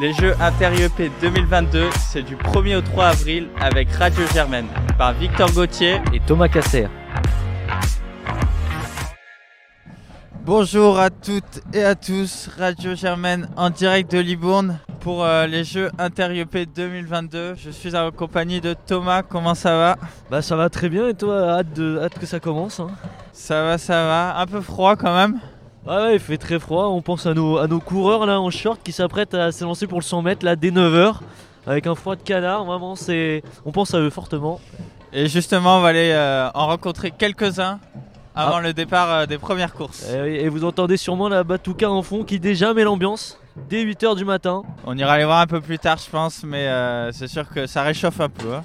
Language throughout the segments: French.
Les Jeux Inter-IEP 2022, c'est du 1er au 3 avril avec Radio Germaine par Victor Gauthier et Thomas Casser. Bonjour à toutes et à tous, Radio Germaine en direct de Libourne pour euh, les Jeux Inter-IEP 2022. Je suis en compagnie de Thomas, comment ça va? Bah ça va très bien et toi, hâte, de, hâte que ça commence hein. Ça va, ça va, un peu froid quand même ah ouais, il fait très froid. On pense à nos, à nos coureurs là en short qui s'apprêtent à s'élancer pour le 100 mètres là dès 9h avec un froid de canard. Vraiment, c'est, on pense à eux fortement. Et justement, on va aller euh, en rencontrer quelques-uns avant ah. le départ euh, des premières courses. Et, vous entendez sûrement la Batouka en fond qui déjà met l'ambiance dès 8h du matin. On ira les voir un peu plus tard, je pense, mais euh, c'est sûr que ça réchauffe un peu. Hein.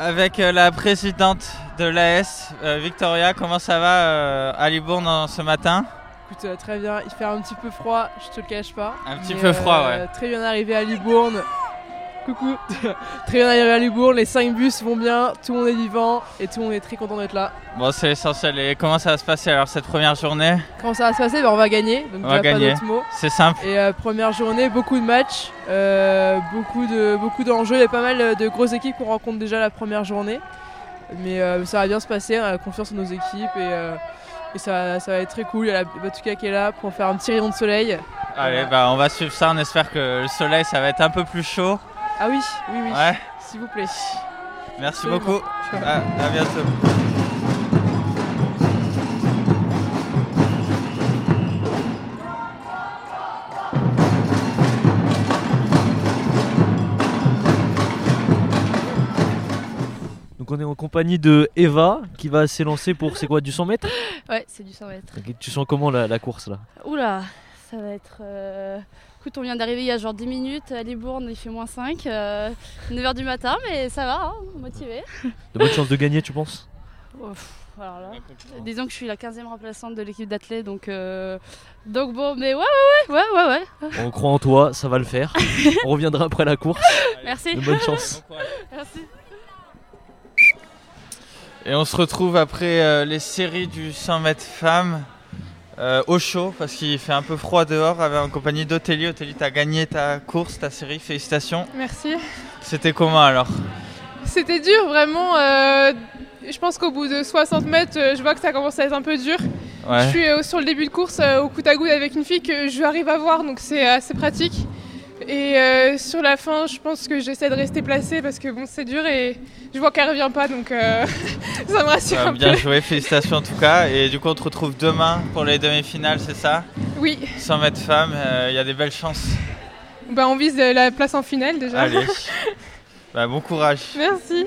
Avec la présidente de l'AS. Euh, Victoria, comment ça va euh, à Libourne ce matin Écoute, euh, très bien. Il fait un petit peu froid, je te le cache pas. Un petit peu froid, ouais. Très bien arrivé à Libourne. Coucou. très bien arrivé à Libourne, les 5 bus vont bien, tout le monde est vivant et tout le monde est très content d'être là. Bon, c'est essentiel. Et comment ça va se passer alors cette première journée? Comment ça va se passer? Ben, On va gagner, donc on va gagner. C'est simple. Et première journée, beaucoup de matchs, beaucoup de beaucoup d'enjeux. Il y a pas mal de grosses équipes qu'on rencontre déjà la première journée. Mais euh, ça va bien se passer, on a confiance en nos équipes et, euh, ça, va être très cool. Il y a la Batuka qui est là pour faire un petit rayon de soleil. Allez, bah, on va suivre ça, on espère que le soleil ça va être un peu plus chaud. Ah oui, oui, oui. Ouais. S'il vous plaît. Merci beaucoup. À, à bientôt. On est en compagnie de Eva qui va s'élancer pour c'est quoi du 100 mètres? Ouais, c'est du 100 mètres. tu sens comment la, course là? Oula, ça va être. Euh, écoute, on vient d'arriver il y a genre 10 minutes à Libourne, il fait moins 5, 9h euh, du matin, mais ça va, hein, motivé. De bonnes chances de gagner, tu penses? Alors là, disons que je suis la 15e remplaçante de l'équipe d'athlètes, donc, euh, donc bon, mais ouais, ouais, ouais, ouais, ouais. On croit en toi, ça va le faire. on reviendra après la course. Merci. De bonne chance. Merci. Et on se retrouve après euh, les séries du 100 mètres femmes euh, au chaud parce qu'il fait un peu froid dehors avec, en compagnie d'Othélie. Othélie, tu as gagné ta course, ta série, félicitations. Merci. C'était comment alors? C'était dur vraiment. Euh, je pense qu'au bout de 60 mètres, je vois que ça commence à être un peu dur. Je suis sur le début de course au coup à avec une fille que je arrive à voir donc c'est assez pratique. Et euh, sur la fin, je pense que j'essaie de rester placée parce que bon, c'est dur et je vois qu'elle revient pas, donc euh, ça me rassure un bien joué, félicitations en tout cas. Et du coup, on te retrouve demain pour les demi-finales, c'est ça? Oui. 100 mètres femmes, euh, il y a des belles chances. Bah, on vise la place en finale déjà. Allez. bah, bon courage. Merci.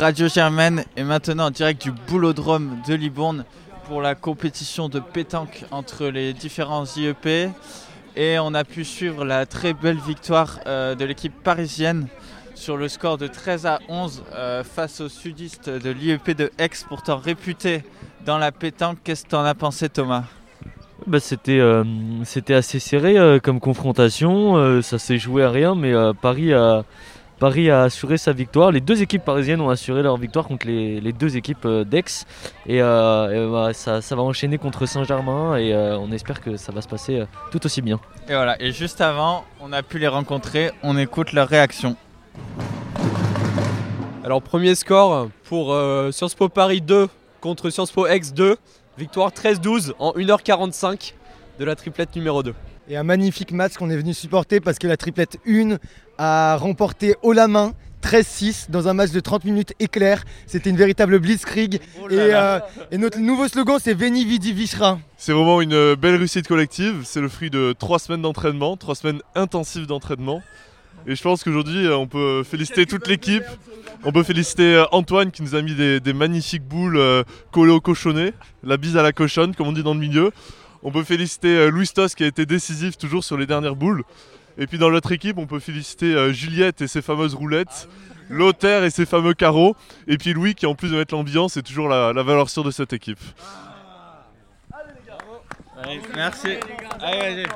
Radio Germaine est maintenant en direct du boulodrome de Libourne pour la compétition de pétanque entre les différents IEP. Et on a pu suivre la très belle victoire euh, de l'équipe parisienne sur le score de 13 à 11 euh, face aux sudistes de l'IEP de Aix, pourtant réputé dans la pétanque. Qu'est-ce que tu en as pensé Thomas? Bah, euh, c'était, assez serré comme confrontation, ça s'est joué à rien, mais Paris a, Paris a assuré sa victoire. Les deux équipes parisiennes ont assuré leur victoire contre les, deux équipes euh, d'Aix. Et, euh, bah, ça, va enchaîner contre Saint-Germain et euh, on espère que ça va se passer tout aussi bien. Et voilà, et juste avant, on a pu les rencontrer, on écoute leur réaction. Alors premier score pour Sciences Po Paris 2 contre Sciences Po Aix 2. Victoire 13-12 en 1h45 de la triplette numéro 2 et un magnifique match qu'on est venu supporter parce que la triplette 1 a remporté haut la main 13-6 dans un match de 30 minutes éclair. C'était une véritable blitzkrieg. Oh euh, et, notre nouveau slogan, c'est Veni Vidi Vichra. C'est vraiment une euh, belle réussite collective. C'est le fruit de trois semaines d'entraînement, trois semaines intensives d'entraînement. Et je pense qu'aujourd'hui, euh, on peut féliciter toute l'équipe. On peut féliciter Antoine qui nous a mis des, magnifiques boules collées au cochonnet. La bise à la cochonne, comme on dit dans le milieu. On peut féliciter euh, Louis Stoss qui a été décisif toujours sur les dernières boules. Et puis dans l'autre équipe, on peut féliciter euh, Juliette et ses fameuses roulettes, Lothaire et ses fameux carreaux, et puis Louis qui en plus de mettre l'ambiance est toujours la, valeur sûre de cette équipe. Allez, merci. Allez, allez.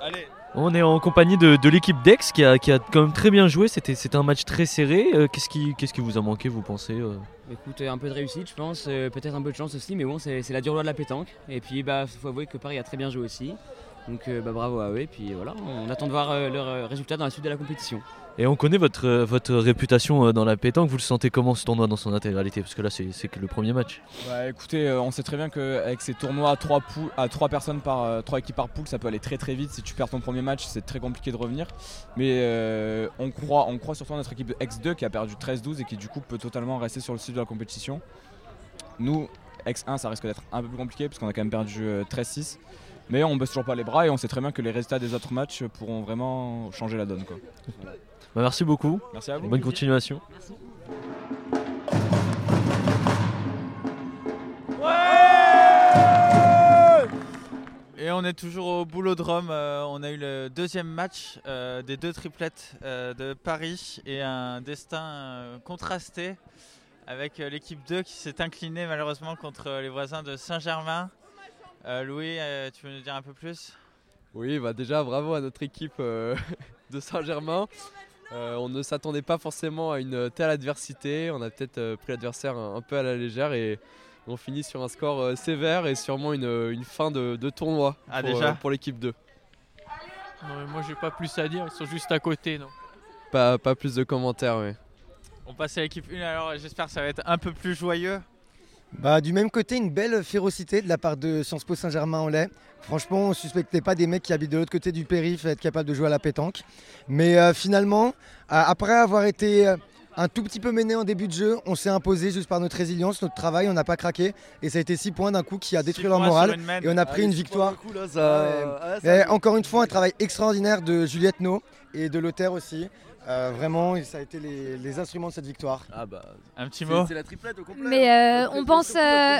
allez. On est en compagnie de, l'équipe d'Ex qui a, quand même très bien joué. C'était un match très serré. Euh, qu'est-ce qui, qui, vous a manqué, vous pensez euh Écoute, un peu de réussite, je pense. Euh, peut-être un peu de chance aussi, mais bon, c'est la dure loi de la pétanque. Et puis, il bah, faut avouer que Paris a très bien joué aussi. Donc, bah, bravo à eux. Et puis voilà, on attend de voir leurs résultats dans la suite de la compétition. Et on connaît votre, votre réputation euh, dans la pétanque. Vous le sentez comment ce tournoi dans son intégralité? Parce que là, c'est que le premier match. Bah, écoutez, euh, on sait très bien qu'avec ces tournois à 3, à 3 personnes par 3 euh, équipes par poule, ça peut aller très très vite. Si tu perds ton premier match, c'est très compliqué de revenir. Mais on, croit, on croit surtout à notre équipe X2 qui a perdu 13-12 et qui du coup peut totalement rester sur le site de la compétition. Nous, X1, ça risque d'être un peu plus compliqué parce qu'on a quand même perdu 13-6. Mais on baisse toujours pas les bras et on sait très bien que les résultats des autres matchs pourront vraiment changer la donne. Quoi. Bah, merci beaucoup. Merci à vous. Bonne continuation. Et on est toujours au boulodrome. Euh, on a eu le deuxième match euh, des deux triplettes euh, de Paris et un destin contrasté avec l'équipe 2 qui s'est inclinée malheureusement contre les voisins de Saint-Germain. Louis, tu veux nous dire un peu plus? Oui, bah déjà bravo à notre équipe de Saint-Germain. Euh, on ne s'attendait pas forcément à une telle adversité. On a peut-être euh, pris l'adversaire un, peu à la légère et on finit sur un score euh, sévère et sûrement une, fin de, tournoi ah, pour, l'équipe 2. Non, moi j'ai pas plus à dire, ils sont juste à côté. Non pas, pas plus de commentaires, oui. On passe à l'équipe 1 alors, j'espère que ça va être un peu plus joyeux. Bah, du même côté, une belle férocité de la part de Sciences Po Saint-Germain-en-Laye. Franchement, on ne suspectait pas des mecs qui habitent de l'autre côté du périph' être capables de jouer à la pétanque. Mais euh, finalement, euh, après avoir été euh, un tout petit peu mené en début de jeu, on s'est imposé juste par notre résilience, notre travail, on n'a pas craqué. Et ça a été 6 points d'un coup qui a détruit leur morale. Et on a pris une victoire. encore une fois, un travail extraordinaire de Juliette No et de Lothaire aussi. Euh, vraiment, ça a été les, instruments de cette victoire. Ah bah, un petit mot. C'est la triplette au complet. Mais euh, on, pense, euh,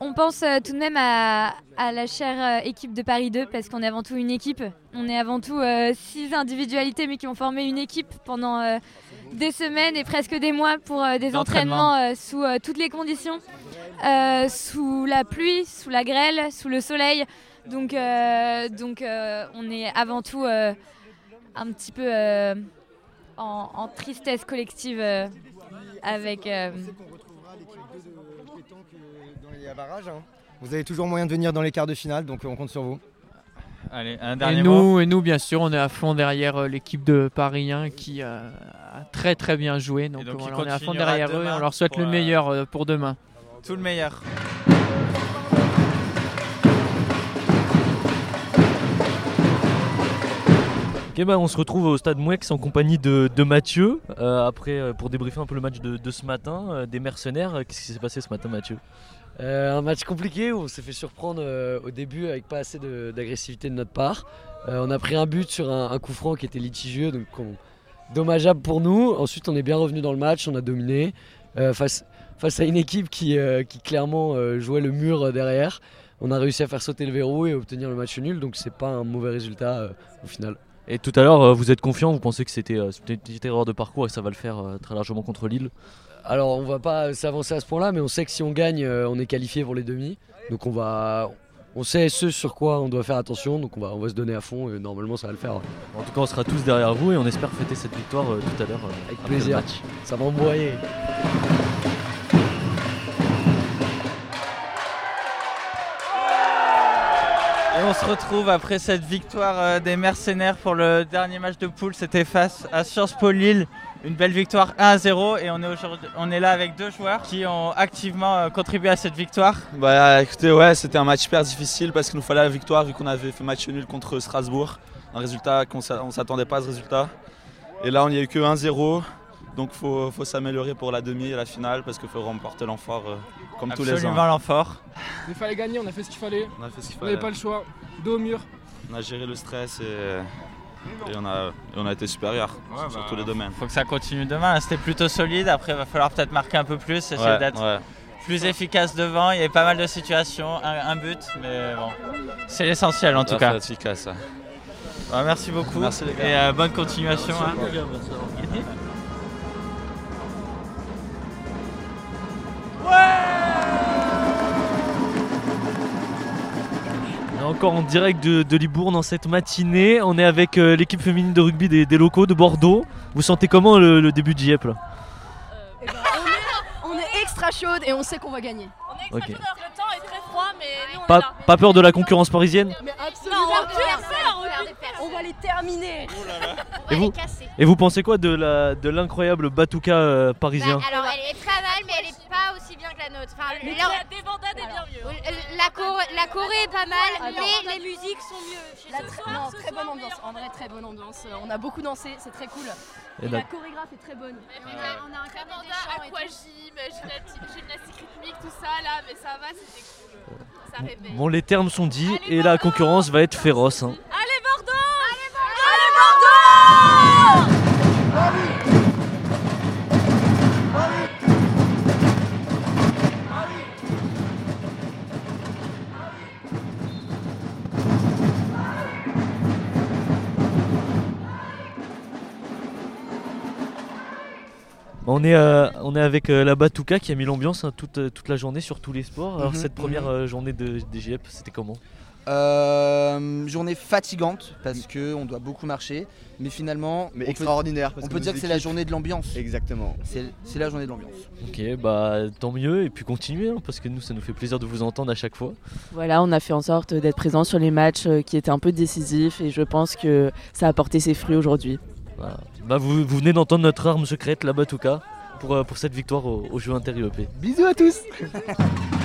on pense tout de même à, la chère équipe de Paris 2 parce qu'on est avant tout une équipe. On est avant tout six individualités mais qui ont formé une équipe pendant des semaines et presque des mois pour des entraînements sous toutes les conditions. sous la pluie, sous la grêle, sous le soleil. Donc, donc on est avant tout un petit peu en, tristesse collective euh, avec. Euh, hein. Vous avez toujours moyen de venir dans les quarts de finale, donc on compte sur vous. Allez, un dernier et nous, Et nous, bien sûr, on est à fond derrière euh, l'équipe de Paris 1 qui a très très bien joué. Donc, on est à fond derrière eux et on leur souhaite le meilleur pour demain. Tout le meilleur. Bah, on se retrouve au stade Mouex en compagnie de, Mathieu, euh, après euh, pour débriefer un peu le match de, ce matin, euh, des mercenaires. Qu'est-ce qui s'est passé ce matin Mathieu? Un match compliqué où on s'est fait surprendre au début avec pas assez d'agressivité de, notre part. on a pris un but sur un, coup franc qui était litigieux, donc dommageable pour nous. Ensuite on est bien revenu dans le match, on a dominé face, face à une équipe qui, qui clairement jouait le mur derrière. On a réussi à faire sauter le verrou et obtenir le match nul, donc c'est pas un mauvais résultat au final. Et tout à l'heure, euh, vous êtes confiant, vous pensez que c'était euh, une petite erreur de parcours et que ça va le faire euh, très largement contre Lille? Alors on va pas s'avancer à ce point-là, mais on sait que si on gagne, on est qualifié pour les demi. Donc on va, on sait ce sur quoi on doit faire attention, donc on va, on va se donner à fond et normalement ça va le faire. En tout cas, on sera tous derrière vous et on espère fêter cette victoire tout à l'heure. Avec plaisir. Ça va envoyer. On se retrouve après cette victoire euh, des mercenaires pour le dernier match de poule. C'était face à Sciences Po Lille. Une belle victoire 1 0 et on est, on est là avec deux joueurs qui ont activement euh, contribué à cette victoire. Bah écoutez ouais c'était un match super difficile parce qu'il nous fallait la victoire vu qu'on avait fait match nul contre Strasbourg. Un résultat qu'on ne s'attendait pas à ce résultat. Et là on n'y a eu que 1-0. Donc il faut, s'améliorer pour la demi et la finale parce qu'il faut remporter l'enfort euh, comme tous les ans. Absolument l'enfort. Il fallait gagner, on a fait ce qu'il fallait. On n'avait pas le choix. Dos au mur. On a géré le stress et, on, a, on a été supérieur sur bah, tous les domaines. Il faut que ça continue demain. C'était plutôt solide. Après, il va falloir peut-être marquer un peu plus, essayer d'être plus efficace devant. Il y a pas mal de situations, un, but, mais bon, c'est l'essentiel en tout cas. efficace. Bah, merci beaucoup et euh, bonne continuation. Hein. Encore en direct de, Libourne dans cette matinée. On est avec euh, l'équipe féminine de rugby des, locaux de Bordeaux. Vous sentez comment le, début de JEP là? Eh ben, on, est, extra chaude et on sait qu'on va gagner. On est extra chaude, le temps est très froid, mais on pas, est Pas peur de la concurrence parisienne? Mais absolument on va les terminer. et, vous, et vous pensez quoi de l'incroyable de Batuka euh, parisien? Bah, Alors elle est très mal, mais elle est pas la nôtre. Enfin, la débandade est bien mieux. La, la, Corée est pas mal, mais les musiques sont mieux. La non, très bonne ambiance. En vrai, très bonne ambiance. On a beaucoup dansé, c'est très cool. Et, la chorégraphe est très bonne. on a un commanda aquagym, gymnastique rythmique, tout ça là, mais ça va, c'était cool. Ça réveille. Bon, les termes sont dits et la concurrence va être féroce. Hein. Allez Bordeaux Allez Bordeaux On est, euh, on est avec euh, la Batuka qui a mis l'ambiance hein, toute, euh, toute la journée sur tous les sports. Alors, mhm, cette première mhm. journée de, des c'était comment? Journée fatigante parce que on doit beaucoup marcher, mais finalement, mais extraordinaire. on peut dire que c'est la journée de l'ambiance. Exactement. C'est la journée de l'ambiance. Ok, bah tant mieux et puis continuez hein, parce que nous ça nous fait plaisir de vous entendre à chaque fois. Voilà, on a fait en sorte d'être présent sur les matchs qui étaient un peu décisifs et je pense que ça a porté ses fruits aujourd'hui. Bah, vous, venez d'entendre notre arme secrète, la Batuka, pour, euh, pour cette victoire au, au jeu inter-UEP. Bisous à tous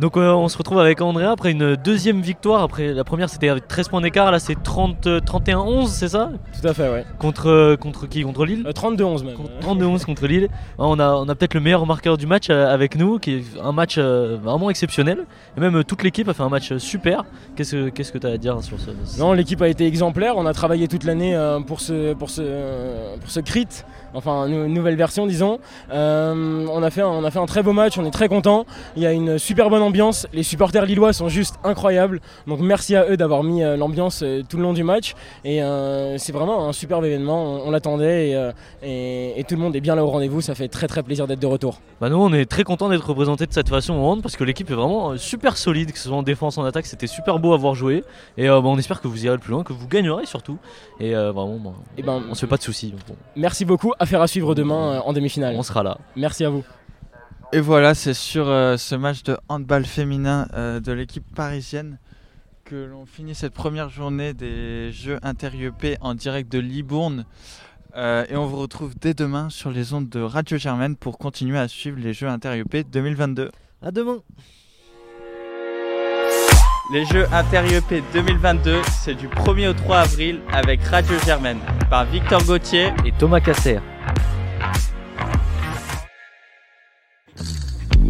Donc euh, on se retrouve avec Andrea après une deuxième victoire. Après la première c'était avec 13 points d'écart, là c'est 30 31-11, c'est ça? Tout à fait, ouais. Contre, euh, contre qui? Contre Lille? 32-11 même. 32-11 contre Lille. On a, on a peut-être le meilleur marqueur du match euh, avec nous, qui est un match vraiment exceptionnel. Et même toute l'équipe a fait un match super. Qu'est-ce que tu as à dire sur ce Non, l'équipe a été exemplaire. On a travaillé toute l'année pour ce, pour, ce, pour ce crit, enfin une nouvelle version disons. on, a fait un, on a fait un très beau match, on est très content. Il y a une super bonne ambiance. Les supporters lillois sont juste incroyables. Donc merci à eux d'avoir mis euh, l'ambiance euh, tout le long du match. Et euh, c'est vraiment un superbe événement. On, l'attendait et, tout le monde est bien là au rendez-vous. Ça fait très très plaisir d'être de retour. Bah nous on est très content d'être représenté de cette façon au hand parce que l'équipe est vraiment super solide, que ce soit en défense, en attaque, c'était super beau à voir jouer. Et bah, on espère que vous irez le plus loin, que vous gagnerez surtout. Et vraiment, et eh ben, on se fait pas de soucis. Merci beaucoup. Affaire à suivre demain en demi-finale. On sera là. Merci à vous. Et voilà, c'est sur euh, ce match de handball féminin euh, de l'équipe parisienne que l'on finit cette première journée des Jeux inter en direct de Libourne. Euh, et on vous retrouve dès demain sur les ondes de Radio Germaine pour continuer à suivre les Jeux inter 2022. À demain Les Jeux inter 2022, c'est du 1er au 3 avril avec Radio Germaine par Victor Gauthier et Thomas Casser.